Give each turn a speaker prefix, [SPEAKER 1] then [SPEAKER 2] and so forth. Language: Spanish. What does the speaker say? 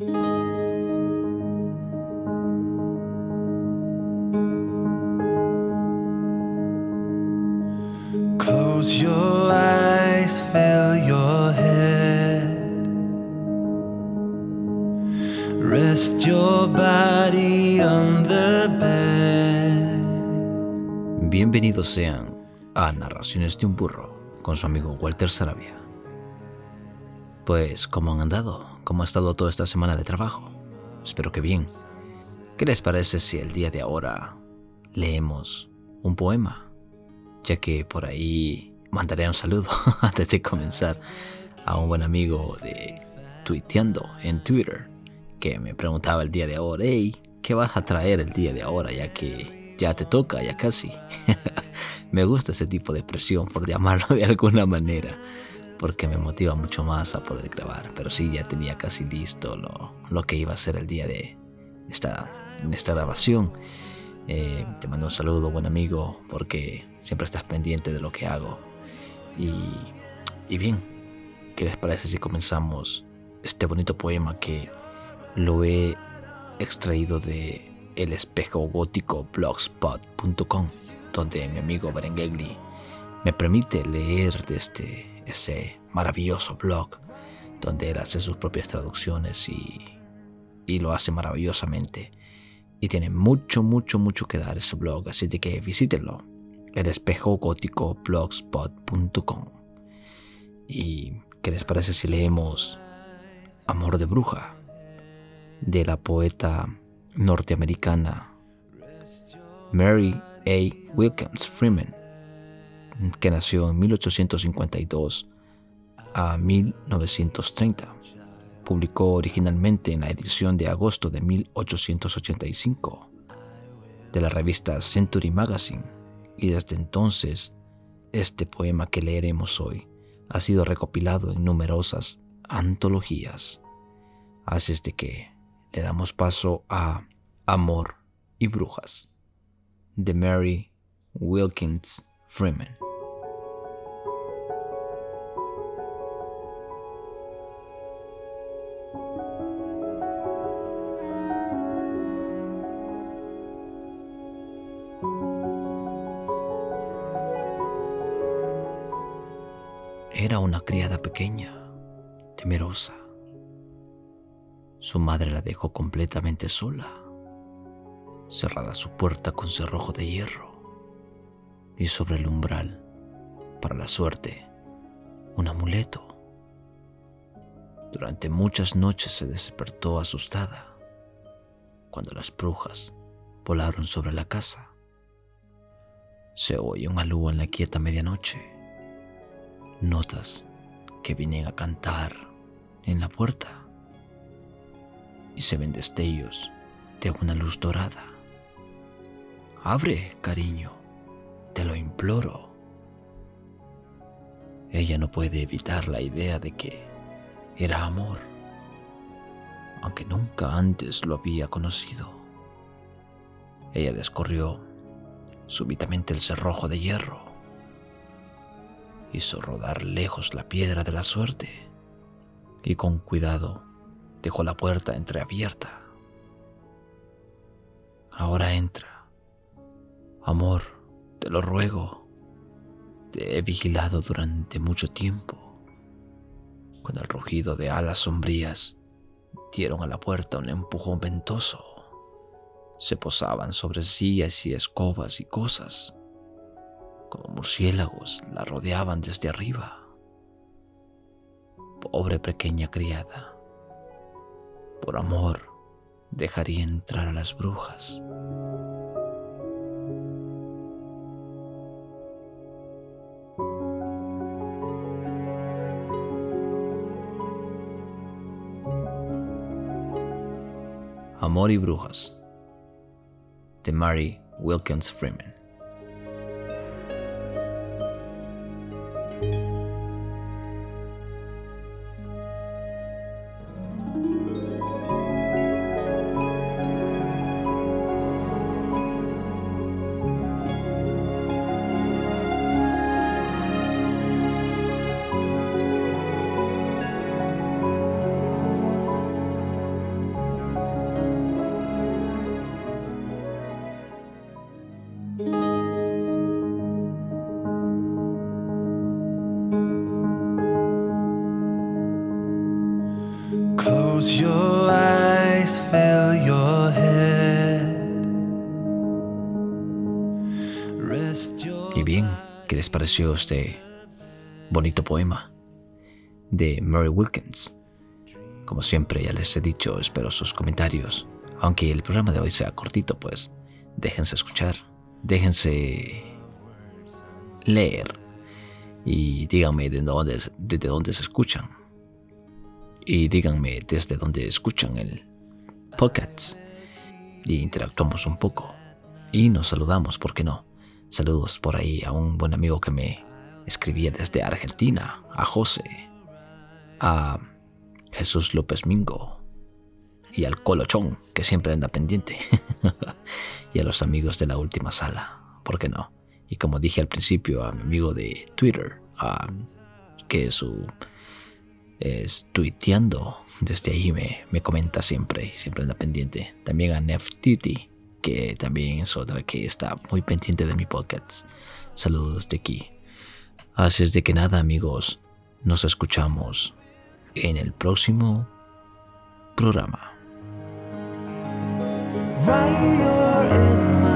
[SPEAKER 1] Close your eyes, fill your head. Rest your body on the bed.
[SPEAKER 2] Bienvenidos sean a Narraciones de un Burro con su amigo Walter Sarabia. Pues, ¿cómo han andado? ¿Cómo ha estado toda esta semana de trabajo? Espero que bien. ¿Qué les parece si el día de ahora leemos un poema? Ya que por ahí mandaré un saludo antes de comenzar a un buen amigo de tuiteando en Twitter que me preguntaba el día de ahora, hey, ¿qué vas a traer el día de ahora ya que ya te toca, ya casi? me gusta ese tipo de presión, por llamarlo de alguna manera, porque me motiva mucho más a poder grabar. Pero sí, ya tenía casi listo lo, lo que iba a ser el día de esta, esta grabación. Eh, te mando un saludo, buen amigo, porque siempre estás pendiente de lo que hago. Y, y bien, ¿qué les parece si comenzamos este bonito poema que lo he extraído de el espejo gótico blogspot.com, donde mi amigo Berengegli me permite leer desde ese maravilloso blog, donde él hace sus propias traducciones y, lo hace maravillosamente. Y tiene mucho, mucho, mucho que dar ese blog, así que visítenlo. El espejo gótico blogspot.com. ¿Y qué les parece si leemos Amor de Bruja? de la poeta norteamericana Mary A. Wilkins Freeman, que nació en 1852 a 1930. Publicó originalmente en la edición de agosto de 1885 de la revista Century Magazine y desde entonces este poema que leeremos hoy ha sido recopilado en numerosas antologías. Así es de que le damos paso a Amor y Brujas de Mary Wilkins Freeman. Era una criada pequeña, temerosa su madre la dejó completamente sola, cerrada su puerta con cerrojo de hierro y sobre el umbral, para la suerte, un amuleto. Durante muchas noches se despertó asustada cuando las brujas volaron sobre la casa. Se oye un alúo en la quieta medianoche, notas que vienen a cantar en la puerta y se ven destellos de una luz dorada. Abre, cariño, te lo imploro. Ella no puede evitar la idea de que era amor, aunque nunca antes lo había conocido. Ella descorrió súbitamente el cerrojo de hierro, hizo rodar lejos la piedra de la suerte y con cuidado Dejó la puerta entreabierta. Ahora entra. Amor, te lo ruego. Te he vigilado durante mucho tiempo. Con el rugido de alas sombrías, dieron a la puerta un empujón ventoso. Se posaban sobre sillas y escobas y cosas. Como murciélagos la rodeaban desde arriba. Pobre pequeña criada por amor, dejaría entrar a las brujas. Amor y Brujas de Mary Wilkins Freeman. Y bien, ¿qué les pareció este bonito poema de Mary Wilkins? Como siempre ya les he dicho, espero sus comentarios. Aunque el programa de hoy sea cortito, pues déjense escuchar déjense leer y díganme de dónde, desde dónde se escuchan. Y díganme desde dónde escuchan el podcast. Y interactuamos un poco. Y nos saludamos, ¿por qué no? Saludos por ahí a un buen amigo que me escribía desde Argentina, a José, a Jesús López Mingo y al Colochón, que siempre anda pendiente, y a los amigos de la última sala, ¿por qué no? Y como dije al principio, a mi amigo de Twitter, a, que su es tuiteando desde ahí me, me comenta siempre y siempre anda pendiente. También a Neftiti, que también es otra que está muy pendiente de mi podcast. Saludos de aquí. Así es de que nada amigos, nos escuchamos en el próximo programa.
[SPEAKER 1] While you're in my